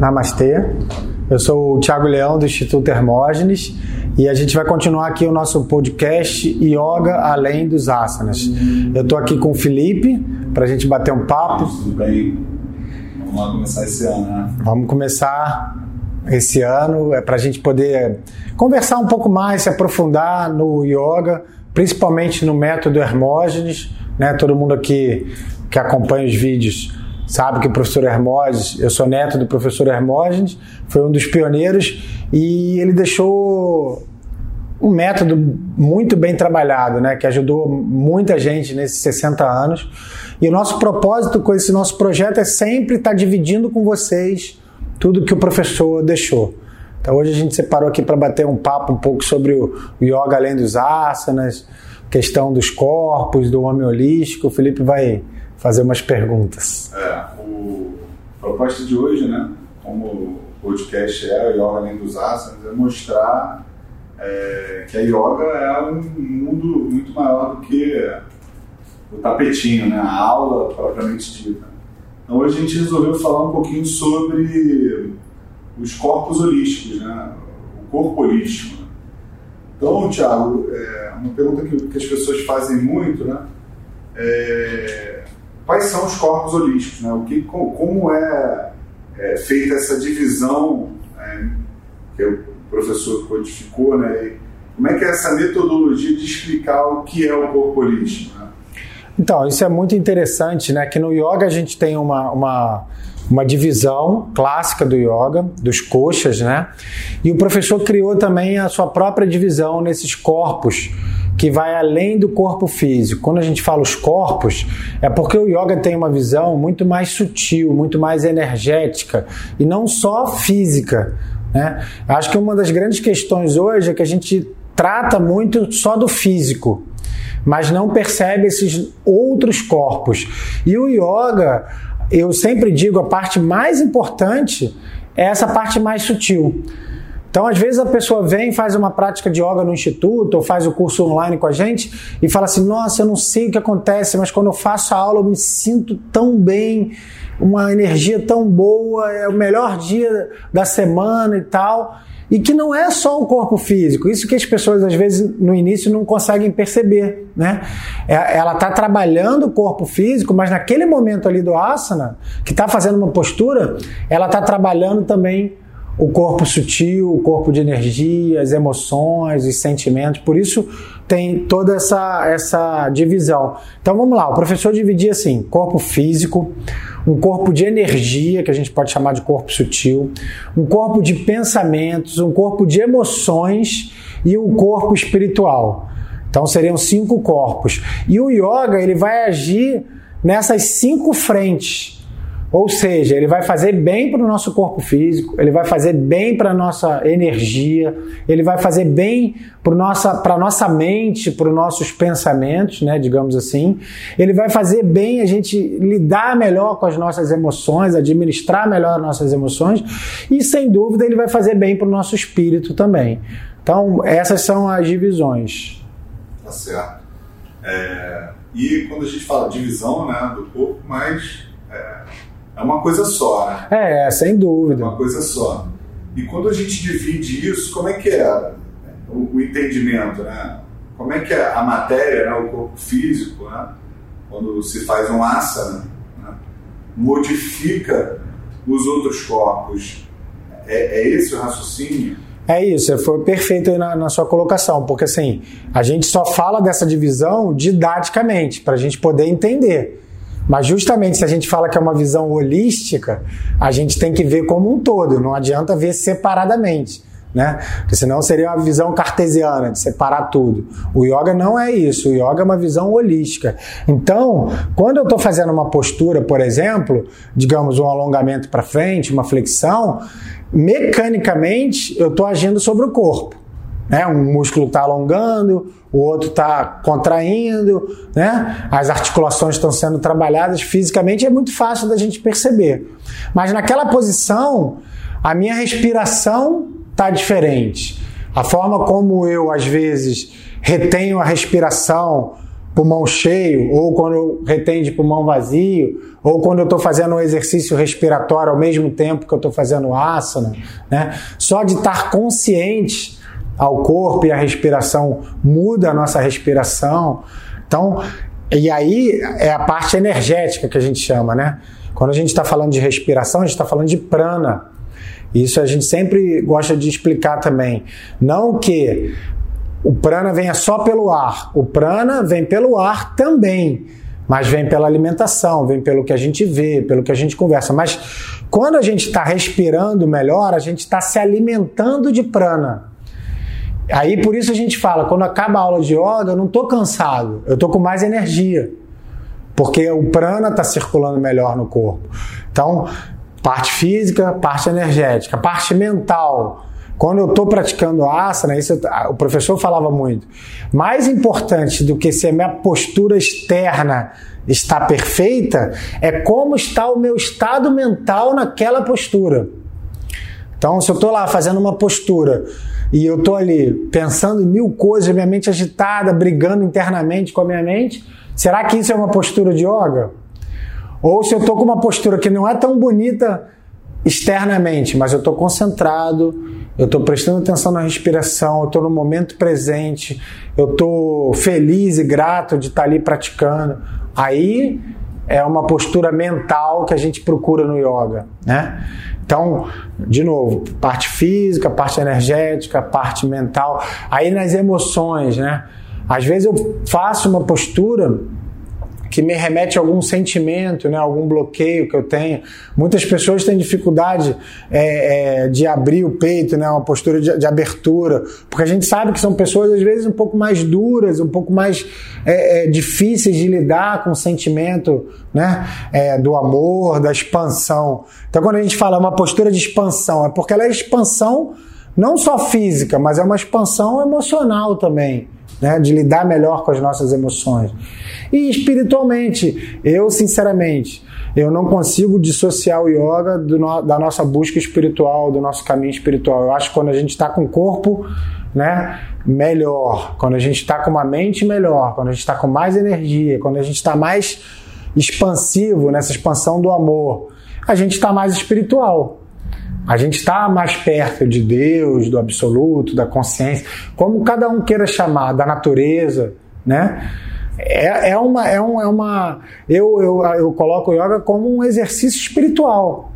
Namastê. Eu sou o Thiago Leão do Instituto Hermógenes e a gente vai continuar aqui o nosso podcast Yoga Além dos Asanas. Eu estou aqui com o Felipe para a gente bater um papo. Tudo bem? Vamos lá começar esse ano, né? Vamos começar esse ano é para a gente poder conversar um pouco mais, se aprofundar no yoga, principalmente no método Hermógenes. Né? Todo mundo aqui que acompanha os vídeos sabe que o professor Hermógenes, eu sou neto do professor Hermógenes, foi um dos pioneiros e ele deixou um método muito bem trabalhado, né, que ajudou muita gente nesses 60 anos. E o nosso propósito com esse nosso projeto é sempre estar dividindo com vocês tudo que o professor deixou. Então hoje a gente separou aqui para bater um papo um pouco sobre o yoga além dos asanas, questão dos corpos, do homem holístico. O Felipe vai fazer umas perguntas. É, o a proposta de hoje, né, como o podcast é o Yoga Além dos Asanas, é mostrar é, que a yoga é um mundo muito maior do que o tapetinho, né, a aula propriamente dita. Então hoje a gente resolveu falar um pouquinho sobre os corpos holísticos, né, o corpo holístico. Então, Tiago, é uma pergunta que, que, as pessoas fazem muito, né? É, quais são os corpos holísticos, né? O que, como é, é feita essa divisão é, que o professor codificou, né? E como é que é essa metodologia de explicar o que é o corpo holístico? Né? Então, isso é muito interessante, né? Que no yoga a gente tem uma, uma, uma divisão clássica do yoga, dos coxas, né? E o professor criou também a sua própria divisão nesses corpos que vai além do corpo físico. Quando a gente fala os corpos, é porque o yoga tem uma visão muito mais sutil, muito mais energética e não só física. Né? Acho que uma das grandes questões hoje é que a gente trata muito só do físico, mas não percebe esses outros corpos. E o yoga, eu sempre digo, a parte mais importante é essa parte mais sutil. Então, às vezes a pessoa vem, faz uma prática de yoga no instituto ou faz o curso online com a gente e fala assim: Nossa, eu não sei o que acontece, mas quando eu faço a aula eu me sinto tão bem, uma energia tão boa, é o melhor dia da semana e tal. E que não é só o corpo físico, isso que as pessoas às vezes no início não conseguem perceber, né? É, ela está trabalhando o corpo físico, mas naquele momento ali do asana, que está fazendo uma postura, ela está trabalhando também o corpo sutil, o corpo de energia, as emoções, os sentimentos. Por isso tem toda essa, essa divisão. Então vamos lá, o professor dividia assim: corpo físico, um corpo de energia, que a gente pode chamar de corpo sutil, um corpo de pensamentos, um corpo de emoções e um corpo espiritual. Então seriam cinco corpos. E o yoga ele vai agir nessas cinco frentes ou seja, ele vai fazer bem para o nosso corpo físico, ele vai fazer bem para a nossa energia, ele vai fazer bem para nossa, a nossa mente, para os nossos pensamentos, né, digamos assim. Ele vai fazer bem a gente lidar melhor com as nossas emoções, administrar melhor as nossas emoções e, sem dúvida, ele vai fazer bem para o nosso espírito também. Então, essas são as divisões. Tá certo. É, e quando a gente fala divisão né, do corpo, mas. É é uma coisa só, né? É, sem dúvida. É uma coisa só. E quando a gente divide isso, como é que é o, o entendimento, né? Como é que é a matéria, né, o corpo físico, né? quando se faz um asana, né? modifica os outros corpos? É, é esse o raciocínio? É isso, foi perfeito na, na, sua colocação, porque assim, a gente só fala dessa divisão didaticamente, para a gente poder entender. Mas justamente se a gente fala que é uma visão holística, a gente tem que ver como um todo, não adianta ver separadamente. Né? Porque senão seria uma visão cartesiana de separar tudo. O yoga não é isso, o yoga é uma visão holística. Então, quando eu estou fazendo uma postura, por exemplo, digamos um alongamento para frente, uma flexão, mecanicamente eu estou agindo sobre o corpo. Né? Um músculo está alongando, o outro está contraindo, né? as articulações estão sendo trabalhadas fisicamente, é muito fácil da gente perceber. Mas naquela posição, a minha respiração está diferente. A forma como eu, às vezes, retenho a respiração pulmão cheio, ou quando retém de pulmão vazio, ou quando eu estou fazendo um exercício respiratório ao mesmo tempo que eu estou fazendo asana. Né? Só de estar consciente ao corpo e à respiração muda a nossa respiração. Então, e aí é a parte energética que a gente chama, né? Quando a gente está falando de respiração, a gente está falando de prana. Isso a gente sempre gosta de explicar também. Não que o prana venha só pelo ar. O prana vem pelo ar também, mas vem pela alimentação, vem pelo que a gente vê, pelo que a gente conversa. Mas quando a gente está respirando melhor, a gente está se alimentando de prana. Aí por isso a gente fala, quando acaba a aula de yoga, eu não estou cansado, eu estou com mais energia. Porque o prana está circulando melhor no corpo. Então, parte física, parte energética, parte mental quando eu estou praticando asana, isso o professor falava muito. Mais importante do que se a minha postura externa está perfeita é como está o meu estado mental naquela postura. Então, se eu estou lá fazendo uma postura e eu estou ali pensando em mil coisas, minha mente agitada, brigando internamente com a minha mente, será que isso é uma postura de yoga? Ou se eu estou com uma postura que não é tão bonita externamente, mas eu estou concentrado, eu estou prestando atenção na respiração, eu estou no momento presente, eu estou feliz e grato de estar tá ali praticando. Aí é uma postura mental que a gente procura no yoga, né? Então, de novo, parte física, parte energética, parte mental. Aí nas emoções, né? Às vezes eu faço uma postura que me remete a algum sentimento, né, algum bloqueio que eu tenho. Muitas pessoas têm dificuldade é, é, de abrir o peito, né, uma postura de, de, abertura, porque a gente sabe que são pessoas às vezes um pouco mais duras, um pouco mais é, é difíceis de lidar com o sentimento né, é, do amor, da expansão. Então, quando a gente fala uma postura de expansão, é porque ela é expansão não só física, mas é uma expansão emocional também né, de lidar melhor com as nossas emoções. E espiritualmente, eu sinceramente, eu não consigo dissociar o yoga no, da nossa busca espiritual, do nosso caminho espiritual. Eu acho que quando a gente está com o corpo né, melhor, quando a gente está com uma mente melhor, quando a gente está com mais energia, quando a gente está mais expansivo nessa expansão do amor, a gente está mais espiritual. A gente está mais perto de Deus, do absoluto, da consciência, como cada um queira chamar, da natureza, né? É, é uma. É, um, é uma eu, eu, eu coloco o yoga como um exercício espiritual.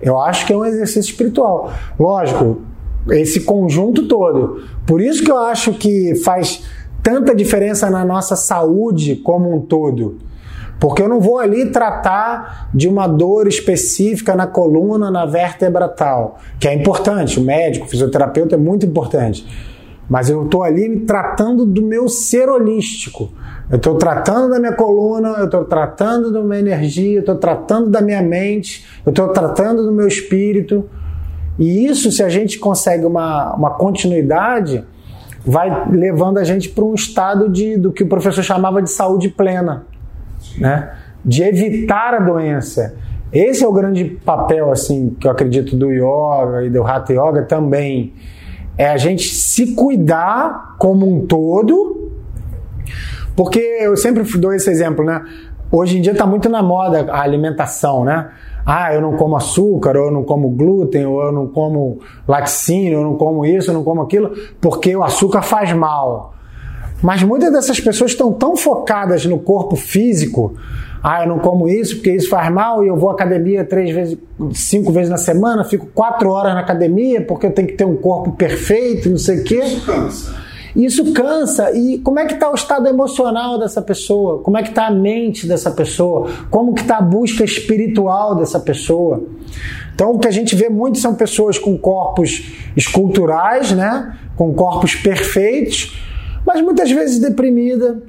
Eu acho que é um exercício espiritual. Lógico, esse conjunto todo. Por isso que eu acho que faz tanta diferença na nossa saúde como um todo. Porque eu não vou ali tratar de uma dor específica na coluna, na vértebra tal, que é importante, o médico, o fisioterapeuta é muito importante. Mas eu estou ali tratando do meu ser holístico. Eu estou tratando da minha coluna, eu estou tratando da minha energia, eu estou tratando da minha mente, eu estou tratando do meu espírito. E isso, se a gente consegue uma, uma continuidade, vai levando a gente para um estado de, do que o professor chamava de saúde plena né? De evitar a doença. Esse é o grande papel, assim, que eu acredito do yoga e do hatha yoga também. É a gente se cuidar como um todo, porque eu sempre dou esse exemplo, né? Hoje em dia está muito na moda a alimentação, né? Ah, eu não como açúcar, ou eu não como glúten, ou eu não como laticínio, eu não como isso, eu não como aquilo, porque o açúcar faz mal. Mas muitas dessas pessoas estão tão focadas no corpo físico. Ah, eu não como isso porque isso faz mal e eu vou à academia três vezes, cinco vezes na semana, fico quatro horas na academia porque eu tenho que ter um corpo perfeito, não sei o quê. Isso cansa. Isso cansa. E como é que está o estado emocional dessa pessoa? Como é que está a mente dessa pessoa? Como que está a busca espiritual dessa pessoa? Então, o que a gente vê muito são pessoas com corpos esculturais, né? Com corpos perfeitos, mas muitas vezes deprimida,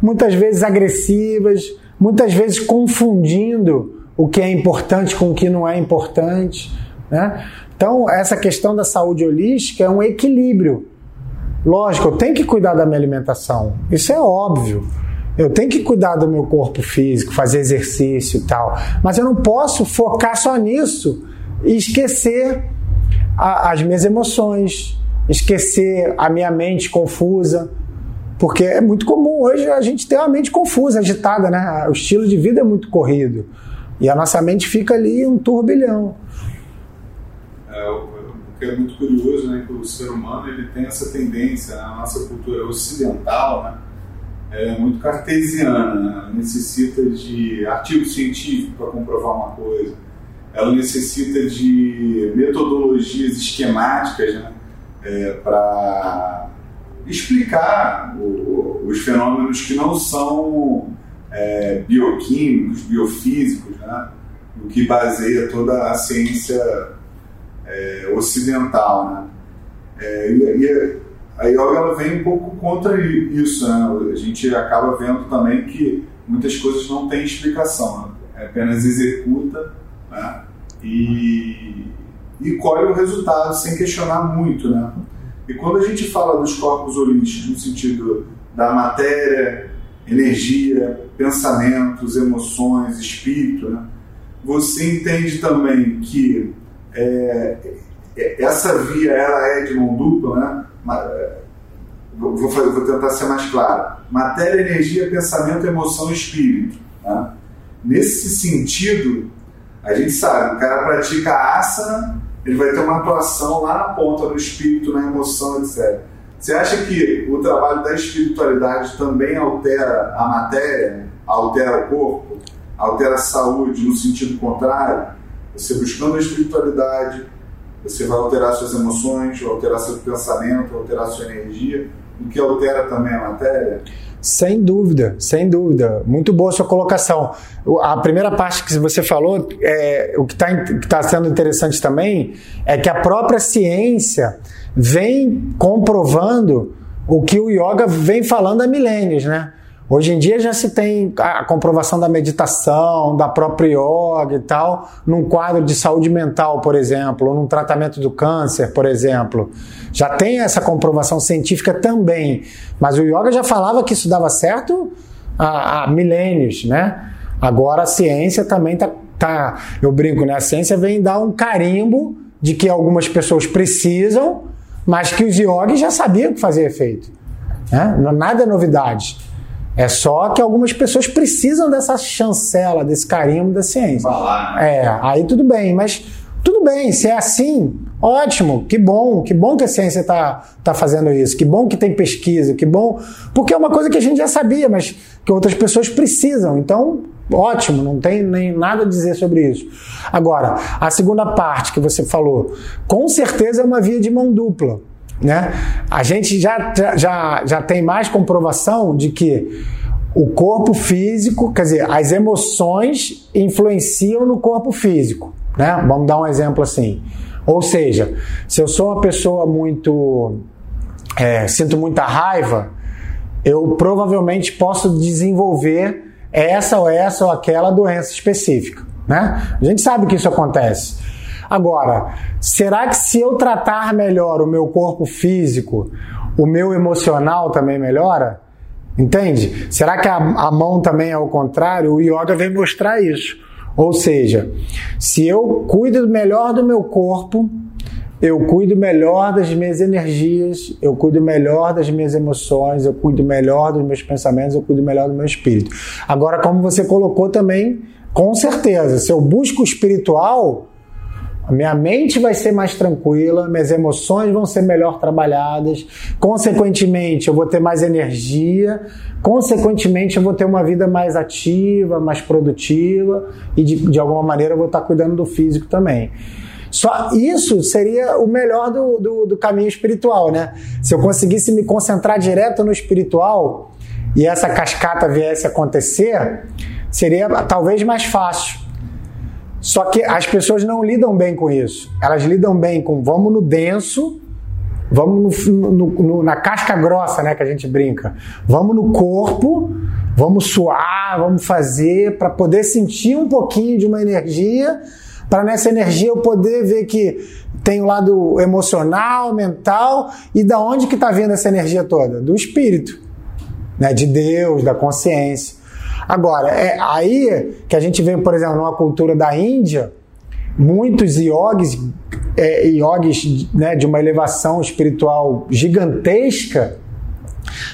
muitas vezes agressivas, muitas vezes confundindo o que é importante com o que não é importante. Né? Então, essa questão da saúde holística é um equilíbrio. Lógico, eu tenho que cuidar da minha alimentação, isso é óbvio. Eu tenho que cuidar do meu corpo físico, fazer exercício e tal. Mas eu não posso focar só nisso e esquecer a, as minhas emoções, esquecer a minha mente confusa, Porque é muito comum hoje a gente ter uma mente confusa, agitada, né? O estilo de vida é muito corrido. E a nossa mente fica ali um turbilhão. É, o que é muito curioso, né? Que o ser humano ele tem essa tendência, né? a nossa cultura ocidental, né? é muito cartesiana, né? necessita de artigo científico para comprovar uma coisa, ela necessita de metodologias esquemáticas né? É, para explicar o, os fenômenos que não são é, bioquímicos, biofísicos, né? o que baseia toda a ciência é, ocidental. Né? É, e, e a yoga ela vem um pouco contra isso, né? A gente acaba vendo também que muitas coisas não têm explicação, né? é apenas executa né? e, e colhe o resultado sem questionar muito, né? E quando a gente fala dos corpos holísticos no sentido da matéria, energia, pensamentos, emoções, espírito, né? você entende também que é, essa via ela é de mão dupla, né? É, vou, vou tentar ser mais claro. Matéria, energia, pensamento, emoção espírito. Né? Nesse sentido, a gente sabe, o cara pratica asana, ele vai ter uma atuação lá na ponta do espírito, na emoção, etc. Você acha que o trabalho da espiritualidade também altera a matéria, altera o corpo, altera a saúde no sentido contrário? Você buscando a espiritualidade, você vai alterar suas emoções, vai alterar seu pensamento, vai alterar sua energia, o que altera também a matéria? Sem dúvida, sem dúvida. Muito boa sua colocação. A primeira parte que você falou, é, o que está tá sendo interessante também, é que a própria ciência vem comprovando o que o yoga vem falando há milênios, né? Hoje em dia já se tem a comprovação da meditação, da própria yoga e tal, num quadro de saúde mental, por exemplo, ou num tratamento do câncer, por exemplo. Já tem essa comprovação científica também. Mas o yoga já falava que isso dava certo há, há milênios, né? Agora a ciência também tá, tá. Eu brinco, né? A ciência vem dar um carimbo de que algumas pessoas precisam, mas que os yogis já sabiam que fazia efeito. Né? Nada é novidade. É só que algumas pessoas precisam dessa chancela, desse carimbo da ciência. Né? É, aí tudo bem, mas tudo bem, se é assim, ótimo, que bom, que bom que a ciência está tá fazendo isso, que bom que tem pesquisa, que bom, porque é uma coisa que a gente já sabia, mas que outras pessoas precisam, então ótimo, não tem nem nada a dizer sobre isso. Agora, a segunda parte que você falou, com certeza é uma via de mão dupla. Né? A gente já, já, já tem mais comprovação de que o corpo físico, quer dizer, as emoções influenciam no corpo físico. Né? Vamos dar um exemplo assim. Ou seja, se eu sou uma pessoa muito. É, sinto muita raiva, eu provavelmente posso desenvolver essa ou essa ou aquela doença específica. Né? A gente sabe que isso acontece. Agora, será que se eu tratar melhor o meu corpo físico, o meu emocional também melhora? Entende? Será que a, a mão também é o contrário? O yoga vem mostrar isso. Ou seja, se eu cuido melhor do meu corpo, eu cuido melhor das minhas energias, eu cuido melhor das minhas emoções, eu cuido melhor dos meus pensamentos, eu cuido melhor do meu espírito. Agora, como você colocou também, com certeza, se eu busco o espiritual, a minha mente vai ser mais tranquila, minhas emoções vão ser melhor trabalhadas, consequentemente, eu vou ter mais energia, consequentemente, eu vou ter uma vida mais ativa, mais produtiva e de, de alguma maneira eu vou estar cuidando do físico também. Só isso seria o melhor do, do, do caminho espiritual, né? Se eu conseguisse me concentrar direto no espiritual e essa cascata viesse acontecer, seria talvez mais fácil. Só que as pessoas não lidam bem com isso. Elas lidam bem com vamos no denso, vamos no, no, no, na casca grossa, né, que a gente brinca. Vamos no corpo, vamos suar, vamos fazer para poder sentir um pouquinho de uma energia, para nessa energia eu poder ver que tem o lado emocional, mental e da onde que está vindo essa energia toda? Do espírito, né, de Deus, da consciência. Agora, é aí que a gente vê, por exemplo, numa cultura da Índia, muitos yogis, é, yogis né, de uma elevação espiritual gigantesca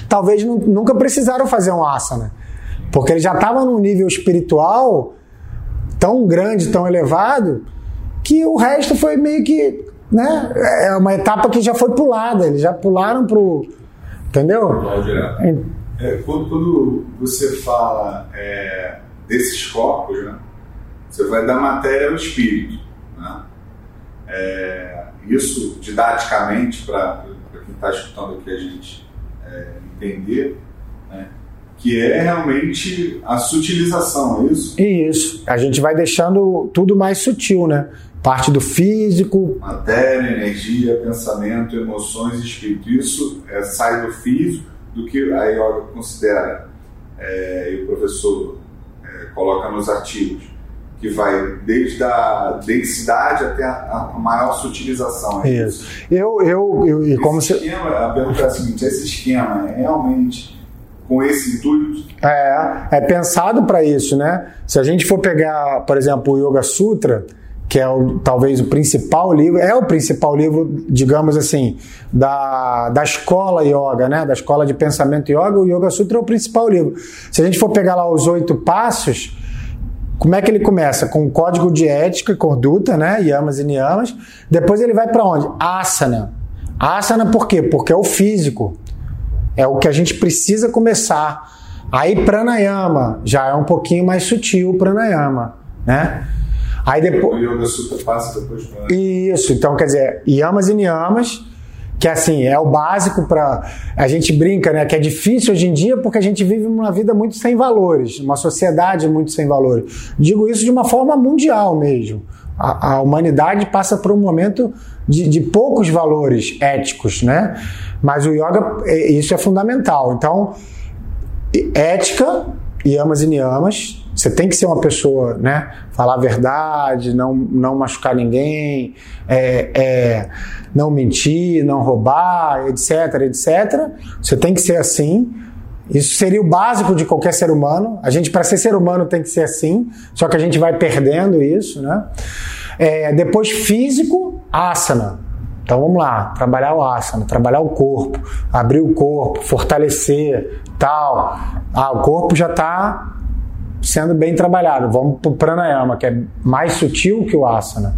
talvez nunca precisaram fazer um asana. Porque eles já estavam num nível espiritual tão grande, tão elevado, que o resto foi meio que. Né, é uma etapa que já foi pulada, eles já pularam pro. Entendeu? É, quando, quando, você fala é, desses corpos, né, você vai da matéria ao espírito. Né? É, isso, didaticamente, para quem está escutando aqui a gente é, entender, né, que é realmente a sutilização, é isso? Isso. A gente vai deixando tudo mais sutil, né? Parte do físico. Matéria, energia, pensamento, emoções espírito. Isso é, sai do físico, do que a yoga considera, é, e o professor é, coloca nos artigos, que vai desde a densidade até a, a maior sutilização. É isso. isso. Eu, eu, eu, e como esse esquema, a pergunta é a seguinte: esse esquema é realmente com esse intuito? É, é pensado para isso, né? Se a gente for pegar, por exemplo, o Yoga Sutra, que é o, talvez o principal livro, é o principal livro, digamos assim, da, da escola yoga, né? Da escola de pensamento yoga, o Yoga Sutra é o principal livro. Se a gente for pegar lá os oito passos, como é que ele começa? Com o código de ética e conduta, né? Yamas e niyamas. Depois ele vai para onde? Asana. Asana por quê? Porque é o físico. É o que a gente precisa começar. Aí pranayama já é um pouquinho mais sutil o pranayama, né? Aí depois o yoga sutra passa depois pra... Isso, então quer dizer, yamas e niyamas, que assim, é o básico para a gente brinca, né, que é difícil hoje em dia porque a gente vive uma vida muito sem valores, uma sociedade muito sem valores. Digo isso de uma forma mundial mesmo. A, a humanidade passa por um momento de, de poucos valores éticos, né? Mas o yoga, é, isso é fundamental. Então, ética, yamas e niyamas, você tem que ser uma pessoa, né? Falar a verdade, não, não machucar ninguém, é, é, não mentir, não roubar, etc, etc. Você tem que ser assim. Isso seria o básico de qualquer ser humano. A gente, para ser ser humano, tem que ser assim. Só que a gente vai perdendo isso, né? É, depois, físico, asana. Então vamos lá, trabalhar o asana, trabalhar o corpo, abrir o corpo, fortalecer, tal. Ah, o corpo já está sendo bem trabalhado. Vamos para o pranayama, que é mais sutil que o asana.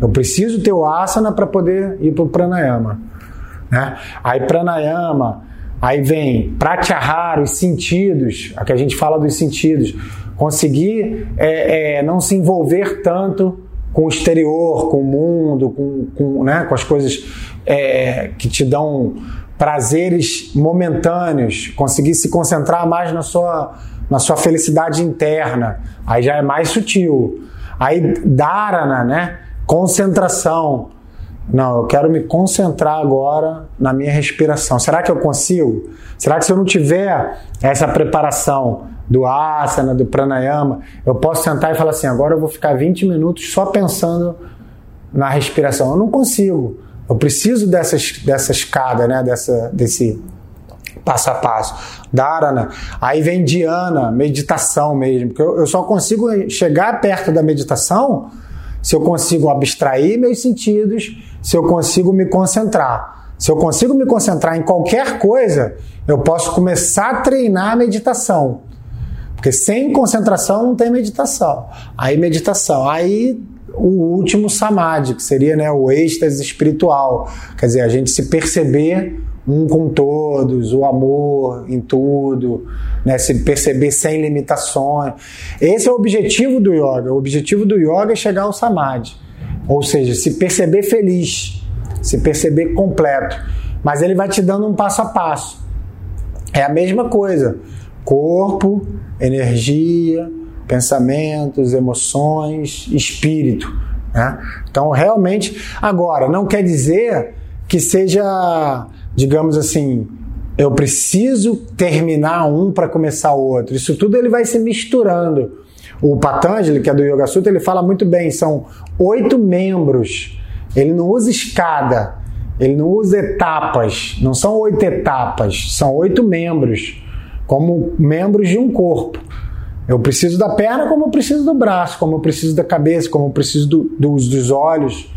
Eu preciso ter o asana para poder ir para o pranayama. Né? Aí pranayama, aí vem pratyahara, os sentidos, a que a gente fala dos sentidos. Conseguir é, é, não se envolver tanto com o exterior, com o mundo, com, com, né, com as coisas é, que te dão prazeres momentâneos, conseguir se concentrar mais na sua, na sua felicidade interna, aí já é mais sutil. Aí dharana, né? Concentração. Não, eu quero me concentrar agora na minha respiração. Será que eu consigo? Será que se eu não tiver essa preparação do asana, do pranayama, eu posso sentar e falar assim: agora eu vou ficar 20 minutos só pensando na respiração? Eu não consigo. Eu preciso dessas, dessa escada, né? Dessa, desse passo a passo. Dharana. Aí vem Dhyana, meditação mesmo. Porque eu, eu só consigo chegar perto da meditação se eu consigo abstrair meus sentidos, se eu consigo me concentrar. Se eu consigo me concentrar em qualquer coisa, eu posso começar a treinar a meditação. Porque sem concentração não tem meditação. Aí meditação. Aí o último samadhi, que seria né, o êxtase espiritual. Quer dizer, a gente se perceber um com todos, o amor em tudo, né, se perceber sem limitações. Esse é o objetivo do yoga. O objetivo do yoga é chegar ao samadhi. Ou seja, se perceber feliz, se perceber completo. Mas ele vai te dando um passo a passo. É a mesma coisa. Corpo, energia, pensamentos, emoções, espírito. Né? Então, realmente, agora, não quer dizer que seja, digamos assim, eu preciso terminar um para começar o outro. Isso tudo ele vai se misturando. O Patanjali, que é do Yoga Sutra, ele fala muito bem, são oito membros. Ele não usa escada, ele não usa etapas, não são oito etapas, são oito membros, como membros de um corpo. Eu preciso da perna como eu preciso do braço, como eu preciso da cabeça, como eu preciso do, dos, dos olhos.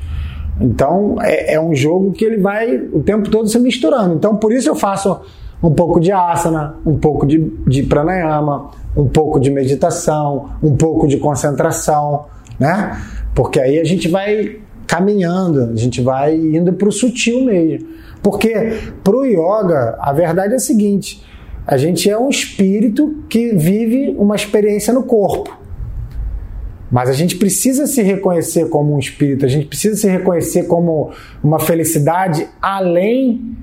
Então é, é, um jogo que ele vai o tempo todo se misturando. Então por isso eu faço um pouco de asana, um pouco de, de pranayama, um pouco de meditação, um pouco de concentração, né? Porque aí a gente vai caminhando, a gente vai indo para o sutil mesmo. Porque para o yoga, a verdade é a seguinte: a gente é um espírito que vive uma experiência no corpo. Mas a gente precisa se reconhecer como um espírito, a gente precisa se reconhecer como uma felicidade além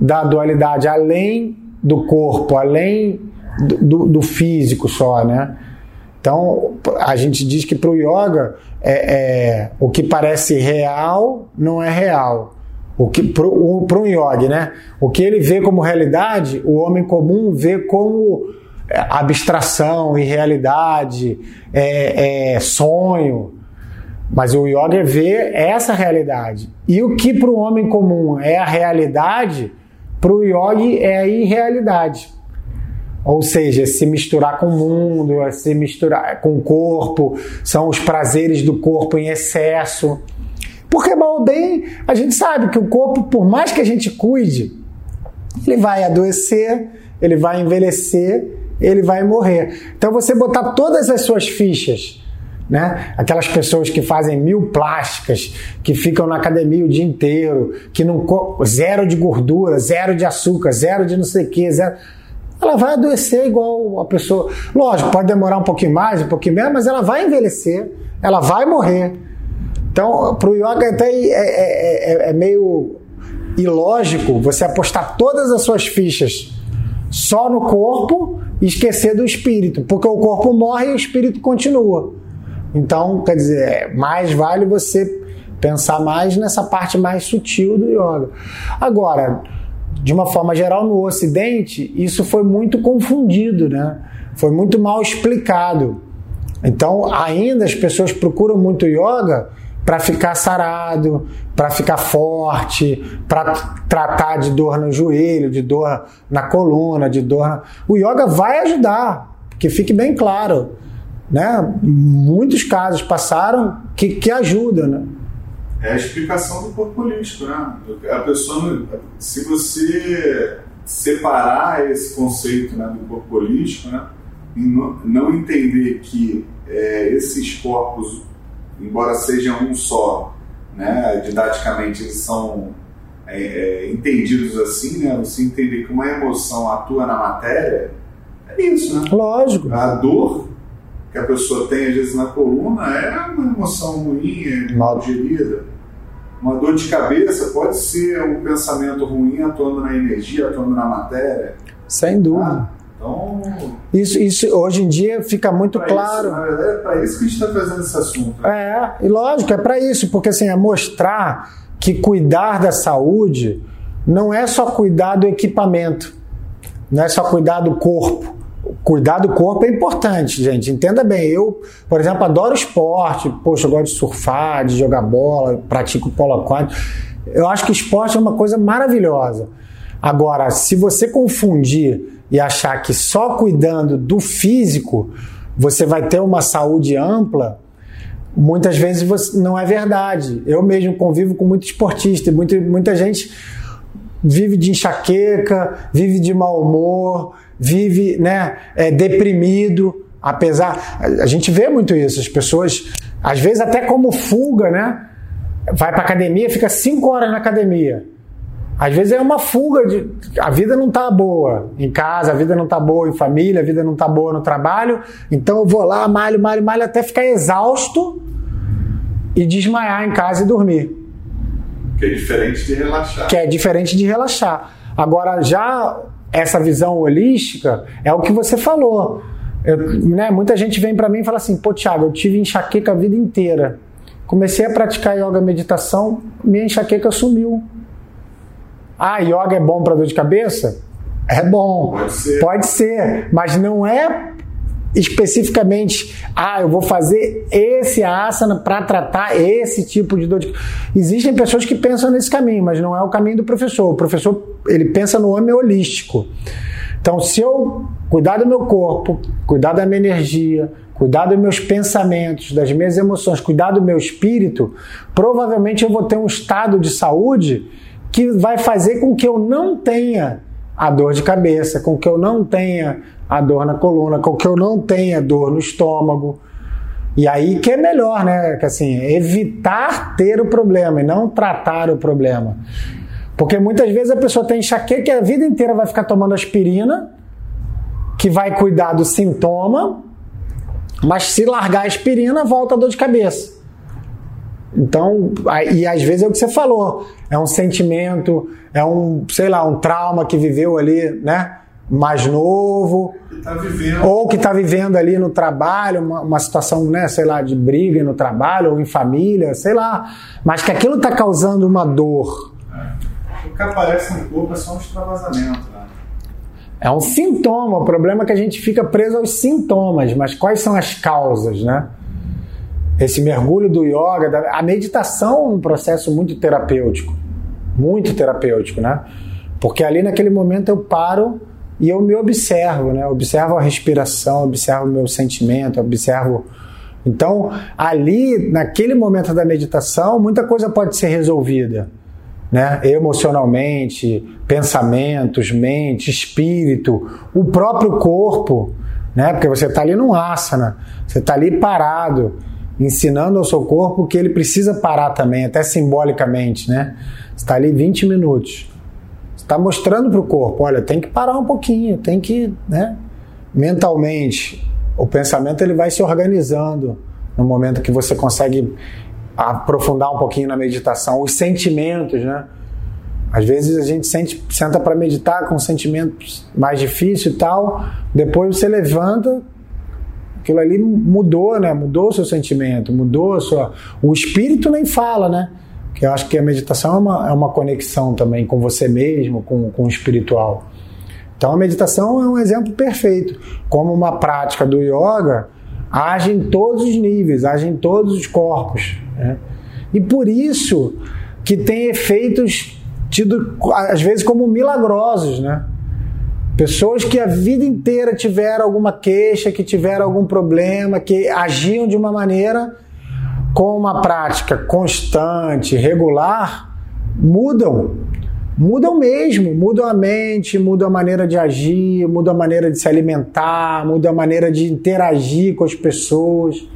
da dualidade, além do corpo, além do, do, do físico só, né? Então, a gente diz que para o yoga, é, é, o que parece real não é real. O que para um yogi, né? O que ele vê como realidade, o homem comum vê como é, abstração, irrealidade, é, é, sonho. Mas o yoga vê essa realidade. E o que para o homem comum é a realidade, para o yogi é a irrealidade. Ou seja, se misturar com o mundo, se misturar com o corpo, são os prazeres do corpo em excesso. Porque, mal bem, a gente sabe que o corpo, por mais que a gente cuide, ele vai adoecer, ele vai envelhecer, ele vai morrer. Então, você botar todas as suas fichas né? Aquelas pessoas que fazem mil plásticas, que ficam na academia o dia inteiro, que não zero de gordura, zero de açúcar, zero de não sei o que, zero ela vai adoecer igual a pessoa. Lógico, pode demorar um pouquinho mais, um pouquinho menos, mas ela vai envelhecer, ela vai morrer. Então, para o yoga até é, é, é, é, meio ilógico você apostar todas as suas fichas só no corpo esquecer do espírito, porque o corpo morre e o espírito continua. Então, quer dizer, mais vale você pensar mais nessa parte mais sutil do yoga. Agora, de uma forma geral, no Ocidente, isso foi muito confundido, né? Foi muito mal explicado. Então, ainda as pessoas procuram muito yoga para ficar sarado, para ficar forte, para tratar de dor no joelho, de dor na coluna, de dor. Na... O yoga vai ajudar, que fique bem claro, né? Muitos casos passaram que, que ajuda, né? é a explicação do corpo político, né? A pessoa, se você separar esse conceito né, do corpo político, né, não, não entender que é, esses corpos, embora sejam um só, né, didaticamente eles são é, é, entendidos assim, né, você entender que uma emoção atua na matéria, é isso, né? Lógico. A dor que a pessoa tem às vezes na coluna é uma emoção ruim, é mal gerida uma dor de cabeça pode ser um pensamento ruim atuando na energia, atuando na matéria. Sem dúvida. Ah, então, isso, isso hoje em dia fica muito claro. Isso, na verdade, é para isso que a gente está fazendo esse assunto. É, e lógico, é para isso, porque assim, é mostrar que cuidar da saúde não é só cuidar do equipamento, não é só cuidar do corpo cuidar do corpo é importante, gente. Entenda bem. Eu, por exemplo, adoro esporte. Poxa, eu gosto de surfar, de jogar bola, pratico polo aquático. Eu acho que esporte é uma coisa maravilhosa. Agora, se você confundir e achar que só cuidando do físico você vai ter uma saúde ampla, muitas vezes você, não é verdade. Eu mesmo convivo com muito esportista e muita, muita gente vive de enxaqueca, vive de mau humor, vive né, é, deprimido, apesar. A gente vê muito isso, as pessoas, às vezes até como fuga, né? Vai para academia, fica cinco horas na academia. Às vezes é uma fuga de. A vida não tá boa em casa, a vida não tá boa em família, a vida não tá boa no trabalho. Então eu vou lá, malho, malho, malho, até ficar exausto e desmaiar em casa e dormir. Que é diferente de relaxar. Que é diferente de relaxar. Agora, já essa visão holística é o que você falou. Eu, né, muita gente vem para mim e fala assim: pô, Thiago, eu tive enxaqueca a vida inteira. Comecei a praticar yoga meditação, minha enxaqueca sumiu. Ah, yoga é bom para dor de cabeça? É bom. Pode ser. Pode ser, mas não é especificamente, ah, eu vou fazer esse asana para tratar esse tipo de dor de Existem pessoas que pensam nesse caminho, mas não é o caminho do professor. O professor, ele pensa no homem holístico. Então, se eu cuidar do meu corpo, cuidar da minha energia, cuidar dos meus pensamentos, das minhas emoções, cuidar do meu espírito, provavelmente eu vou ter um estado de saúde que vai fazer com que eu não tenha a dor de cabeça, com que eu não tenha a dor na coluna, com que eu não tenha dor no estômago. E aí que é melhor, né? Que assim, evitar ter o problema e não tratar o problema. Porque muitas vezes a pessoa tem enxaqueca e a vida inteira vai ficar tomando aspirina, que vai cuidar do sintoma, mas se largar a aspirina, volta a dor de cabeça. Então, e às vezes é o que você falou, é um sentimento, é um, sei lá, um trauma que viveu ali, né? Mais novo. Tá. Ou que está vivendo ali no trabalho, uma, uma, situação, né, sei lá, de briga no trabalho ou em família, sei lá. Mas que aquilo está causando uma dor. É. O que aparece no corpo é só um extravasamento, né? É um sintoma. O problema é que a gente fica preso aos sintomas, mas quais são as causas, né? Esse mergulho do yoga, a meditação é um processo muito terapêutico, muito terapêutico, né? Porque ali naquele momento eu paro e eu me observo, né? observo a respiração, observo o meu sentimento, observo. Então, ali, naquele momento da meditação, muita coisa pode ser resolvida, né? Emocionalmente, pensamentos, mente, espírito, o próprio corpo, né? Porque você está ali num asana, você está ali parado ensinando ao seu corpo que ele precisa parar também, até simbolicamente, né? Está ali 20 minutos. Está mostrando para o corpo, olha, tem que parar um pouquinho, tem que, né? Mentalmente, o pensamento ele vai se organizando no momento que você consegue aprofundar um pouquinho na meditação, os sentimentos, né? Às vezes a gente sente, senta para meditar com sentimentos mais difíceis e tal, depois você levanta, aquilo ali mudou, né? Mudou o seu sentimento, mudou a sua. O espírito nem fala, né? Que eu acho que a meditação é uma, é uma conexão também com você mesmo, com, com o espiritual. Então a meditação é um exemplo perfeito. Como uma prática do yoga age em todos os níveis, age em todos os corpos. Né? E por isso que tem efeitos tidos às vezes como milagrosos, né? Pessoas que a vida inteira tiveram alguma queixa, que tiveram algum problema, que agiam de uma maneira com uma prática constante, regular, mudam. Mudam mesmo, mudam a mente, mudam a maneira de agir, mudam a maneira de se alimentar, mudam a maneira de interagir com as pessoas.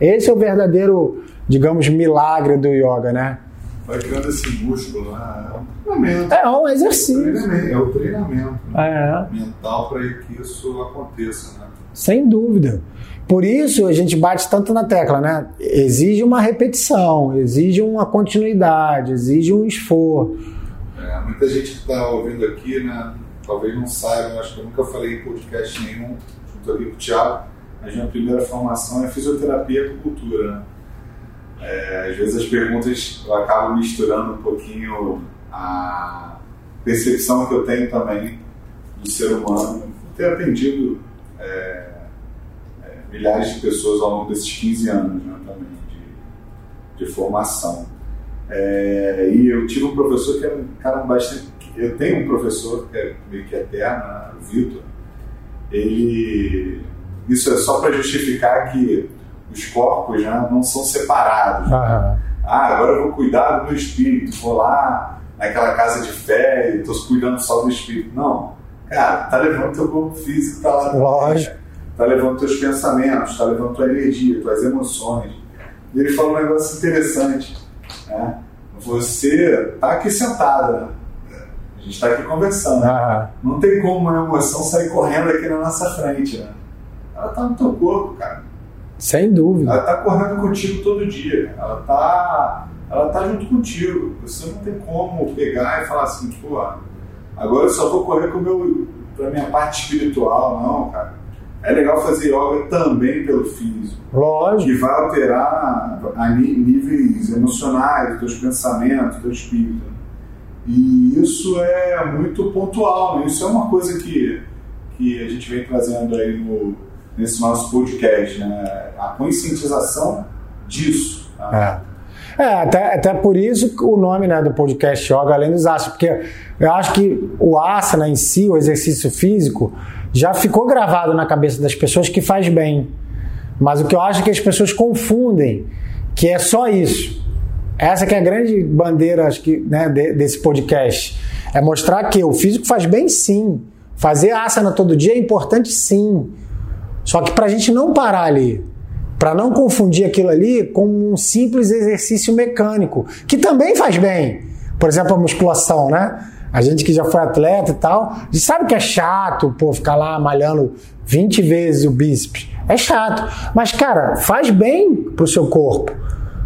Esse é o verdadeiro, digamos, milagre do yoga, né? Vai criando esse músculo lá. É um treinamento. É um exercício. É o treinamento né? é. mental para que isso aconteça. Né? Sem dúvida. Por isso a gente bate tanto na tecla, né? Exige uma repetição, exige uma continuidade, exige um esforço. É, muita gente que está ouvindo aqui, né? Talvez não saiba, acho que eu nunca falei em podcast nenhum, junto ali com o Thiago, mas minha primeira formação é fisioterapia com cultura, né? É, às vezes as perguntas eu acabo misturando um pouquinho a percepção que eu tenho também do ser humano, ter atendido é, é, milhares de pessoas ao longo desses 15 anos né, também de, de formação. É, e eu tive um professor que era um cara bastante. Eu tenho um professor que é meio que eterno, né, o Vitor. Ele. Isso é só para justificar que os corpos já né, não são separados. Ah, agora eu vou cuidar do meu espírito, vou lá naquela casa de fé e estou cuidando só do espírito. Não, cara, tá levando teu corpo físico tá lá. Lógico. Tá levando teus pensamentos, tá levando tua energia, tuas emoções. E ele falou um negócio interessante. Né? Você tá aqui sentado, né? A gente está aqui conversando. Ah. Não tem como uma emoção sair correndo aqui na nossa frente, né? Ela tá no teu corpo, cara. Sem dúvida. Ela está correndo contigo todo dia. Ela está ela tá junto contigo. Você não tem como pegar e falar assim, tipo, ah, agora eu só vou correr com meu, pra minha parte espiritual. Não, cara. É legal fazer yoga também pelo físico. Lógico. Que vai alterar a níveis emocionais, teus pensamentos, teu espírito. E isso é muito pontual, né? Isso é uma coisa que, que a gente vem trazendo aí no, nesse nosso podcast, né? a conscientização disso. Tá? É. É, até, até por isso o nome né, do podcast Yoga Além dos Astros, porque eu acho que o asana em si, o exercício físico, já ficou gravado na cabeça das pessoas que faz bem. Mas o que eu acho é que as pessoas confundem, que é só isso. Essa que é a grande bandeira, acho que, né, desse podcast. É mostrar que o físico faz bem sim. Fazer asana todo dia é importante sim. Só que para a gente não parar ali, para não confundir aquilo ali com um simples exercício mecânico, que também faz bem. Por exemplo, a musculação, né? A gente que já foi atleta e tal, sabe que é chato, pô, ficar lá malhando 20 vezes o bíceps. É chato. Mas, cara, faz bem pro seu corpo.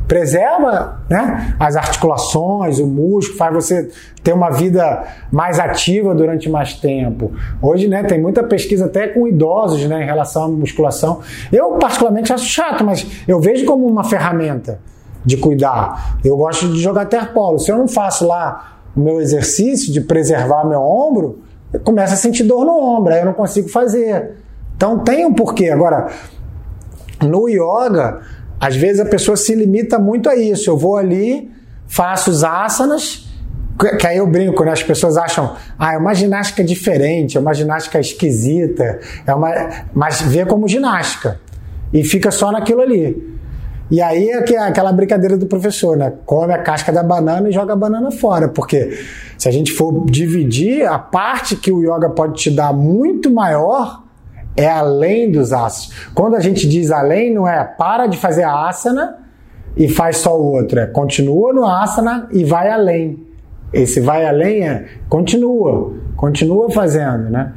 Preserva né, as articulações, o músculo, faz você ter uma vida mais ativa durante mais tempo. Hoje, né, tem muita pesquisa até com idosos, né, em relação à musculação. Eu, particularmente, acho chato, mas eu vejo como uma ferramenta de cuidar. Eu gosto de jogar terpolo. Se eu não faço lá o meu exercício de preservar meu ombro, eu começo a sentir dor no ombro, aí eu não consigo fazer. Então tem um porquê. Agora, no yoga, às vezes a pessoa se limita muito a isso. Eu vou ali, faço os asanas, que aí eu brinco, né? As pessoas acham, ah, é uma ginástica diferente, é uma ginástica esquisita, é uma... mas vê como ginástica. E fica só naquilo ali. E aí é, é aquela brincadeira do professor, né? Come a casca da banana e joga a banana fora. Porque se a gente for dividir, a parte que o yoga pode te dar muito maior é além dos asanas. Quando a gente diz além, não é para de fazer a asana e faz só o outro, é continua no asana e vai além. Esse vai além é continua, continua fazendo, né?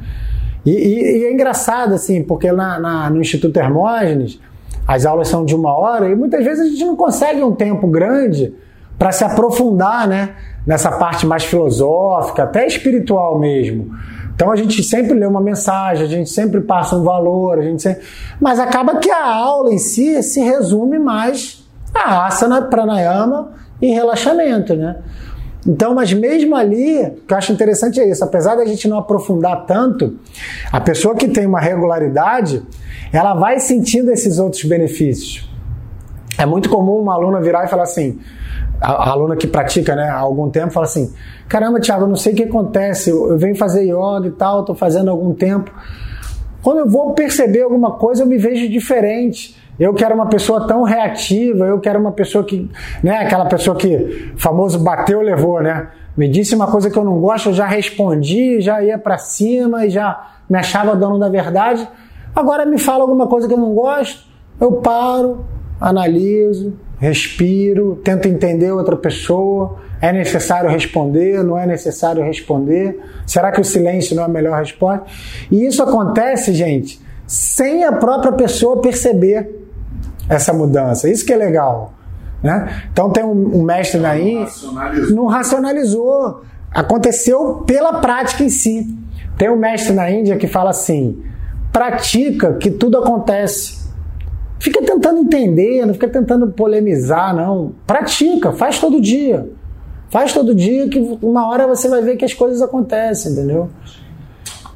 E, e, e é engraçado assim, porque na, na, no Instituto Hermógenes as aulas são de uma hora e muitas vezes a gente não consegue um tempo grande para se aprofundar, né? Nessa parte mais filosófica, até espiritual mesmo. Então a gente sempre lê uma mensagem, a gente sempre passa um valor, a gente sempre... mas acaba que a aula em si se resume mais a asana, pranayama e relaxamento, né? Então, mas mesmo ali, o que eu acho interessante é isso, apesar da gente não aprofundar tanto, a pessoa que tem uma regularidade, ela vai sentindo esses outros benefícios. É muito comum uma aluna virar e falar assim, a, aluna que pratica né, há algum tempo fala assim, caramba, Thiago, eu não sei o que acontece, eu, eu venho fazer yoga e tal, estou fazendo há algum tempo. Quando eu vou perceber alguma coisa, eu me vejo diferente. Eu quero uma pessoa tão reativa, eu quero uma pessoa que, né, aquela pessoa que famoso bateu, levou, né? Me disse uma coisa que eu não gosto, eu já respondi, já ia para cima e já me achava dono da verdade. Agora me fala alguma coisa que eu não gosto, eu paro, analiso, respiro, tento entender outra pessoa. É necessário responder? Não é necessário responder? Será que o silêncio não é a melhor resposta? E isso acontece, gente, sem a própria pessoa perceber essa mudança. Isso que é legal. Né? Então tem um, um mestre na Índia. Não racionalizou. Aconteceu pela prática em si. Tem um mestre na Índia que fala assim: pratica que tudo acontece. Fica tentando entender, não fica tentando polemizar, não. Pratica, faz todo dia. Faz todo dia que uma hora você vai ver que as coisas acontecem, entendeu?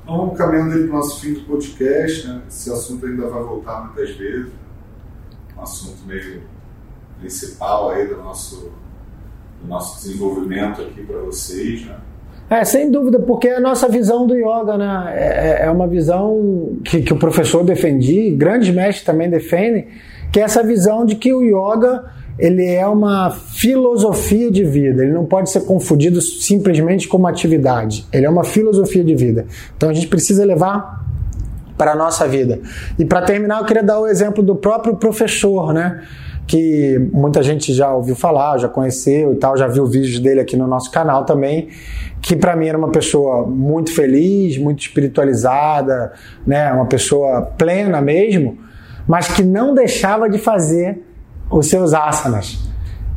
Vamos caminhando aí para o nosso fim do podcast. Né? Esse assunto ainda vai voltar muitas vezes. Um assunto meio principal aí do nosso, do nosso desenvolvimento aqui para vocês. Né? É, sem dúvida, porque é a nossa visão do yoga, né? É, é uma visão que, que o professor defendia, grandes mestres também defendem, que é essa visão de que o yoga ele é uma filosofia de vida, ele não pode ser confundido simplesmente como atividade, ele é uma filosofia de vida. Então a gente precisa levar para a nossa vida. E para terminar, eu queria dar o exemplo do próprio professor, né? Que muita gente já ouviu falar, já conheceu e tal, já viu vídeos dele aqui no nosso canal também, que para mim era uma pessoa muito feliz, muito espiritualizada, né, uma pessoa plena mesmo, mas que não deixava de fazer os seus asanas.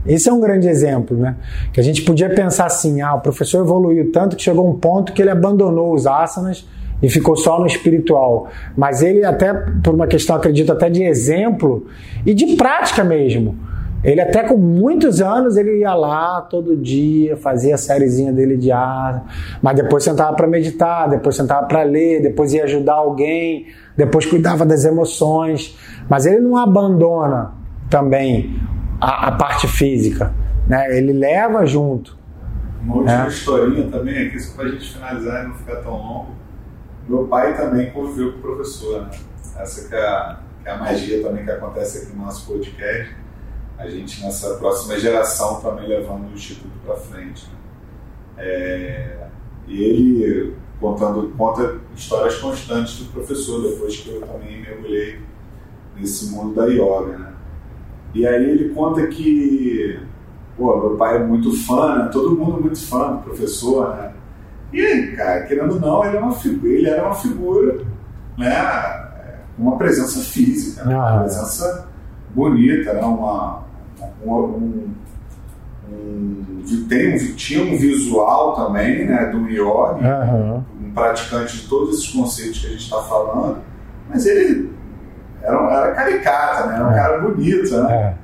Esse é um grande exemplo, né? Que a gente podia pensar assim: ah, o professor evoluiu tanto que chegou um ponto que ele abandonou os asanas e ficou só no espiritual. Mas ele, até por uma questão, acredito, até de exemplo e de prática mesmo. Ele até com muitos anos ele ia lá todo dia, fazia a sériezinha dele de ar, mas depois sentava para meditar, depois sentava para ler, depois ia ajudar alguém, depois cuidava das emoções, mas ele não abandona também a, a parte física, né? Ele leva junto. Uma última né? historinha também aqui, só para a gente finalizar e não ficar tão longo. Meu pai também conviveu com o professor, né? Essa que é, a, que é a magia também que acontece aqui no nosso podcast a gente nessa próxima geração também levando o Instituto para frente. Né? É, e ele contando, conta histórias constantes do professor, depois que eu também mergulhei nesse mundo da yoga. Né? E aí ele conta que pô, meu pai é muito fã, né? todo mundo muito fã do professor, né? E cara, querendo ou não, ele, é uma figura, ele era uma figura, né? Uma presença física, né? uma presença bonita, né? uma, uma um, um, tem um, tinha um visual também, né? Do yoga, uhum. um praticante de todos esses conceitos que a gente está falando, mas ele era, era caricata, né? Era um é. cara bonito, né? É.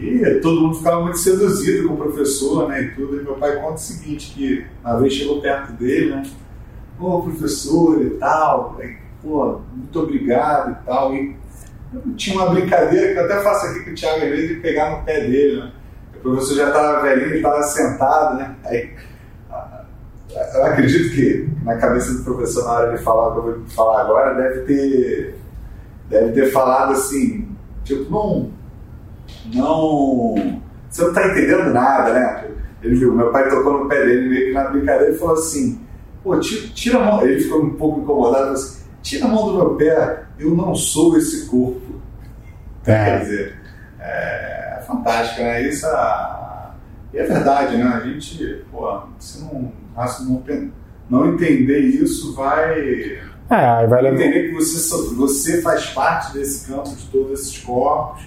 E todo mundo ficava muito seduzido com o professor, né, e tudo. E meu pai conta o seguinte, que uma vez chegou perto dele, né, ô professor e tal, aí, pô, muito obrigado e tal. E tinha uma brincadeira que eu até faço aqui com o Thiago às de pegar no pé dele, né. O professor já estava velhinho, estava sentado, né, aí eu acredito que na cabeça do professor, na hora de falar o que eu vou falar agora, deve ter, deve ter falado assim, tipo, não não. Você não está entendendo nada, né? Ele viu, meu pai tocou no pé dele meio que na brincadeira e falou assim: pô, tira, tira a mão. Ele ficou um pouco incomodado, falou assim: tira a mão do meu pé, eu não sou esse corpo. É. Quer dizer, é, é fantástico, né? Isso é, é verdade, né? A gente, pô, se não, não, não entender isso, vai. É, vai levar... Entender que você, você faz parte desse campo de todos esses corpos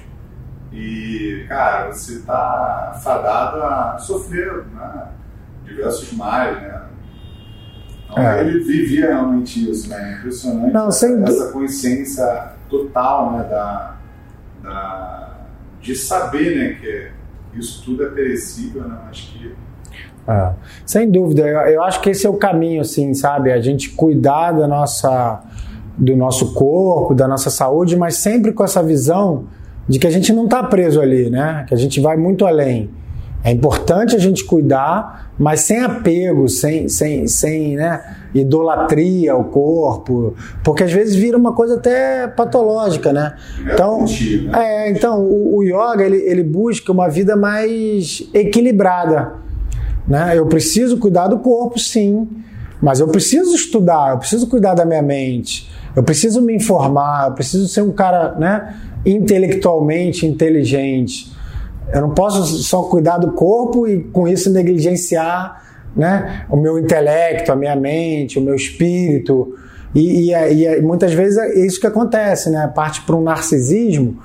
e, cara, você está fadado a sofrer né, diversos males, né? Então, é. ele vivia realmente isso, né? Impressionante Não, sem essa consciência total, né, da, da, de saber, né, que isso tudo é perecível, né, mas que é, sem dúvida, eu, eu, acho que esse é o caminho, assim, sabe? A gente cuidar da nossa, do nosso corpo, da nossa saúde, mas sempre com essa visão de que a gente não está preso ali, né? Que a gente vai muito além. É importante a gente cuidar, mas sem apego, sem, sem, sem né, idolatria ao corpo, porque às vezes vira uma coisa até patológica, né? Então, é, então o, o yoga ele, ele busca uma vida mais equilibrada. Né? Eu preciso cuidar do corpo, sim, mas eu preciso estudar, eu preciso cuidar da minha mente, eu preciso me informar, eu preciso ser um cara, né? intelectualmente inteligente. Eu não posso só cuidar do corpo e com isso negligenciar né, o meu intelecto, a minha mente, o meu espírito. E, e, e muitas vezes é isso que acontece, né? Parte para um narcisismo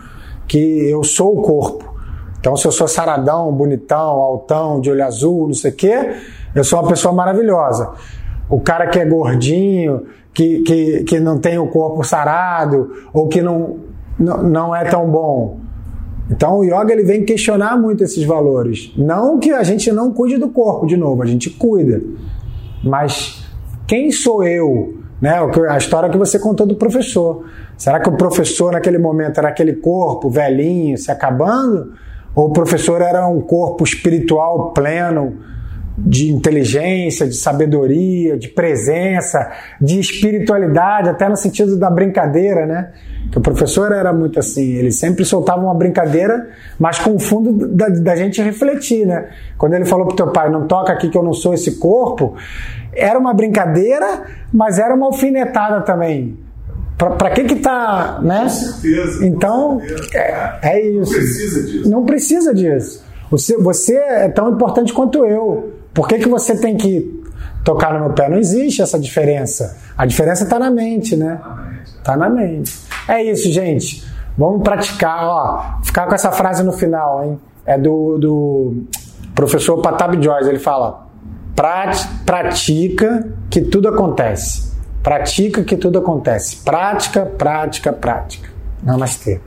que eu sou o corpo. Então, se eu sou saradão, bonitão, altão, de olho azul, não sei o quê, eu sou uma pessoa maravilhosa. O cara que é gordinho, que, que, que não tem o corpo sarado, ou que não, não, não é tão bom. Então o yoga ele vem questionar muito esses valores. Não que a gente não cuide do corpo de novo, a gente cuida. Mas quem sou eu? Né? A história que você contou do professor. Será que o professor naquele momento era aquele corpo velhinho, se acabando? Ou o professor era um corpo espiritual pleno, de inteligência, de sabedoria, de presença, de espiritualidade, até no sentido da brincadeira, né? Que o professor era muito assim, ele sempre soltava uma brincadeira, mas com o fundo da, da gente refletir, né? Quando ele falou pro teu pai, não toca aqui que eu não sou esse corpo, era uma brincadeira, mas era uma alfinetada também. Para que que tá, né? Com certeza. Então, com certeza. É, é, isso. Não precisa disso. Não precisa disso. Você, você é tão importante quanto eu. Por que, que você tem que tocar no meu pé? Não existe essa diferença. A diferença está na mente, né? Está na mente. É isso, gente. Vamos praticar, ó. Ficar com essa frase no final, hein? É do, do professor Patab Joyce. Ele fala: pratica que tudo acontece. Pratica que tudo acontece. Prática, prática, prática. Namastê.